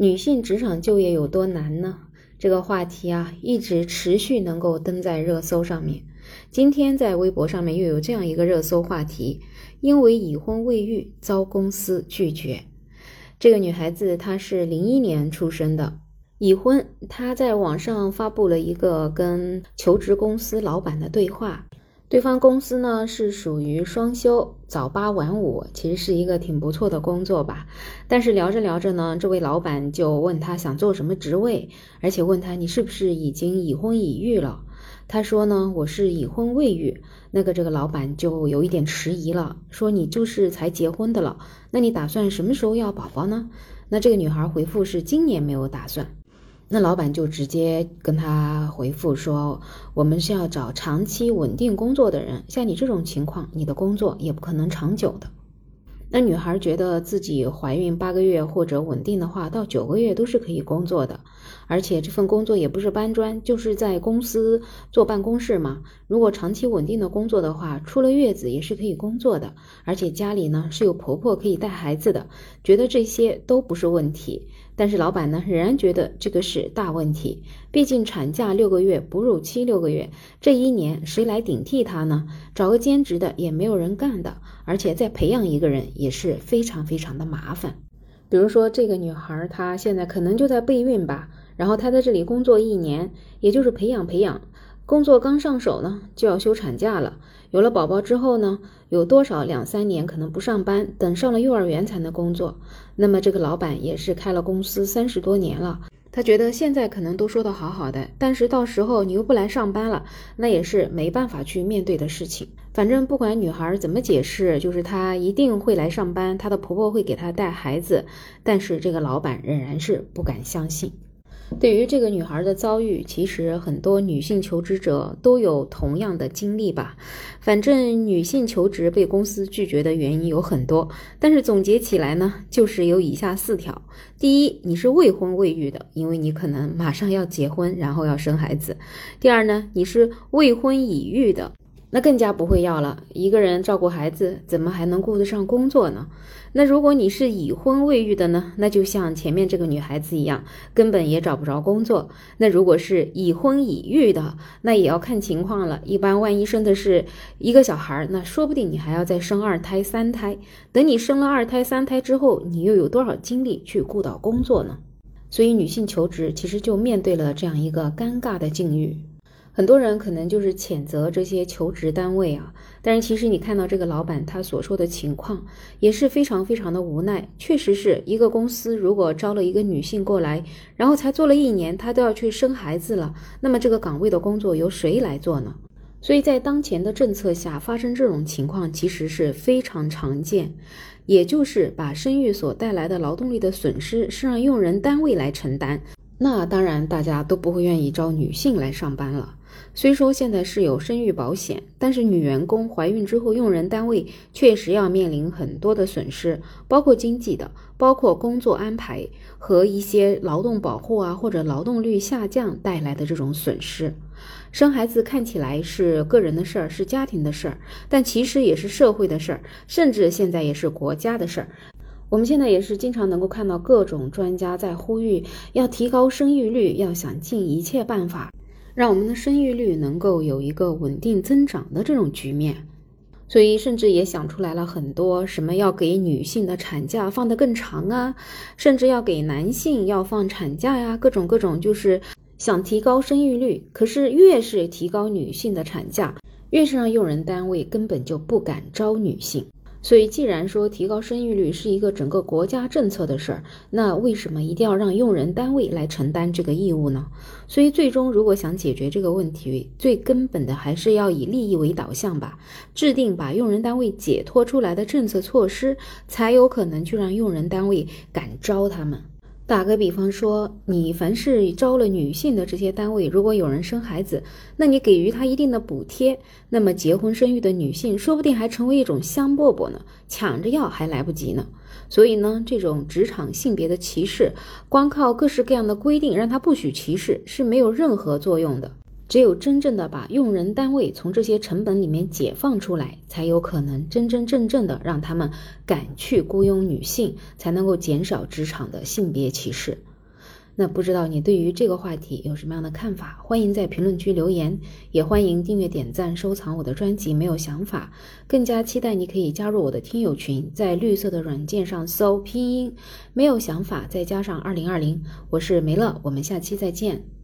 女性职场就业有多难呢？这个话题啊，一直持续能够登在热搜上面。今天在微博上面又有这样一个热搜话题：因为已婚未育遭公司拒绝。这个女孩子她是零一年出生的，已婚。她在网上发布了一个跟求职公司老板的对话。对方公司呢是属于双休早八晚五，其实是一个挺不错的工作吧。但是聊着聊着呢，这位老板就问他想做什么职位，而且问他你是不是已经已婚已育了。他说呢我是已婚未育。那个这个老板就有一点迟疑了，说你就是才结婚的了，那你打算什么时候要宝宝呢？那这个女孩回复是今年没有打算。那老板就直接跟他回复说：“我们是要找长期稳定工作的人，像你这种情况，你的工作也不可能长久的。”那女孩觉得自己怀孕八个月或者稳定的话，到九个月都是可以工作的。而且这份工作也不是搬砖，就是在公司坐办公室嘛。如果长期稳定的工作的话，出了月子也是可以工作的。而且家里呢是有婆婆可以带孩子的，觉得这些都不是问题。但是老板呢仍然觉得这个是大问题，毕竟产假六个月，哺乳期六个月，这一年谁来顶替她呢？找个兼职的也没有人干的，而且再培养一个人也是非常非常的麻烦。比如说这个女孩，她现在可能就在备孕吧。然后她在这里工作一年，也就是培养培养，工作刚上手呢，就要休产假了。有了宝宝之后呢，有多少两三年可能不上班，等上了幼儿园才能工作。那么这个老板也是开了公司三十多年了，他觉得现在可能都说的好好的，但是到时候你又不来上班了，那也是没办法去面对的事情。反正不管女孩怎么解释，就是她一定会来上班，她的婆婆会给她带孩子，但是这个老板仍然是不敢相信。对于这个女孩的遭遇，其实很多女性求职者都有同样的经历吧。反正女性求职被公司拒绝的原因有很多，但是总结起来呢，就是有以下四条：第一，你是未婚未育的，因为你可能马上要结婚，然后要生孩子；第二呢，你是未婚已育的。那更加不会要了。一个人照顾孩子，怎么还能顾得上工作呢？那如果你是已婚未育的呢？那就像前面这个女孩子一样，根本也找不着工作。那如果是已婚已育的，那也要看情况了。一般万一生的是一个小孩，那说不定你还要再生二胎、三胎。等你生了二胎、三胎之后，你又有多少精力去顾到工作呢？所以女性求职其实就面对了这样一个尴尬的境遇。很多人可能就是谴责这些求职单位啊，但是其实你看到这个老板他所说的情况也是非常非常的无奈。确实是一个公司如果招了一个女性过来，然后才做了一年，她都要去生孩子了，那么这个岗位的工作由谁来做呢？所以在当前的政策下，发生这种情况其实是非常常见，也就是把生育所带来的劳动力的损失是让用人单位来承担。那当然，大家都不会愿意招女性来上班了。虽说现在是有生育保险，但是女员工怀孕之后，用人单位确实要面临很多的损失，包括经济的，包括工作安排和一些劳动保护啊，或者劳动率下降带来的这种损失。生孩子看起来是个人的事儿，是家庭的事儿，但其实也是社会的事儿，甚至现在也是国家的事儿。我们现在也是经常能够看到各种专家在呼吁要提高生育率，要想尽一切办法让我们的生育率能够有一个稳定增长的这种局面。所以，甚至也想出来了很多什么要给女性的产假放得更长啊，甚至要给男性要放产假呀，各种各种就是想提高生育率。可是越是提高女性的产假，越是让用人单位根本就不敢招女性。所以，既然说提高生育率是一个整个国家政策的事儿，那为什么一定要让用人单位来承担这个义务呢？所以，最终如果想解决这个问题，最根本的还是要以利益为导向吧，制定把用人单位解脱出来的政策措施，才有可能去让用人单位敢招他们。打个比方说，你凡是招了女性的这些单位，如果有人生孩子，那你给予她一定的补贴，那么结婚生育的女性说不定还成为一种香饽饽呢，抢着要还来不及呢。所以呢，这种职场性别的歧视，光靠各式各样的规定让她不许歧视是没有任何作用的。只有真正的把用人单位从这些成本里面解放出来，才有可能真真正正的让他们敢去雇佣女性，才能够减少职场的性别歧视。那不知道你对于这个话题有什么样的看法？欢迎在评论区留言，也欢迎订阅、点赞、收藏我的专辑。没有想法，更加期待你可以加入我的听友群，在绿色的软件上搜拼音“没有想法”，再加上二零二零，我是梅乐，我们下期再见。